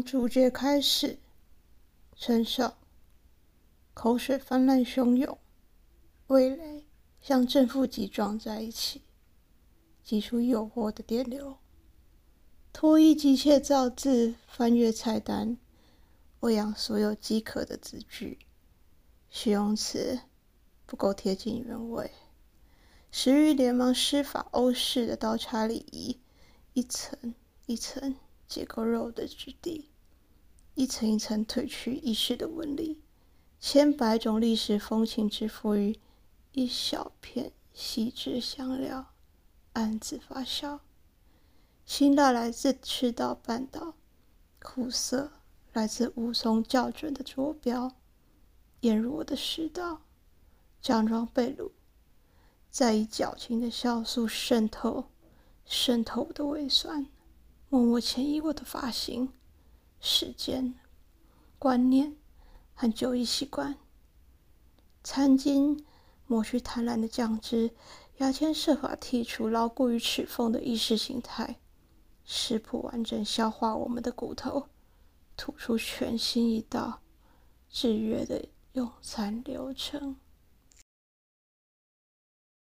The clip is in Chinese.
主角开始，陈少口水泛滥汹涌，味蕾像正负极撞在一起，挤出诱惑的电流。脱衣机械造字，翻阅菜单，喂养所有饥渴的字句。形容词不够贴近原味，食欲连忙施法欧式的刀叉礼仪，一层一层。结构肉的质地，一层一层褪去意识的纹理，千百种历史风情之赋于一小片细致香料，暗自发酵。辛辣来自赤道半岛，苦涩来自无从校准的坐标。沿入我的食道，假装被掳，再以矫情的酵素渗透，渗透我的胃酸。默默迁移我的发型、时间、观念和就医习惯。餐巾抹去贪婪的酱汁，牙签设法剔除牢固于齿缝的意识形态。食谱完整消化我们的骨头，吐出全新一道制约的用餐流程。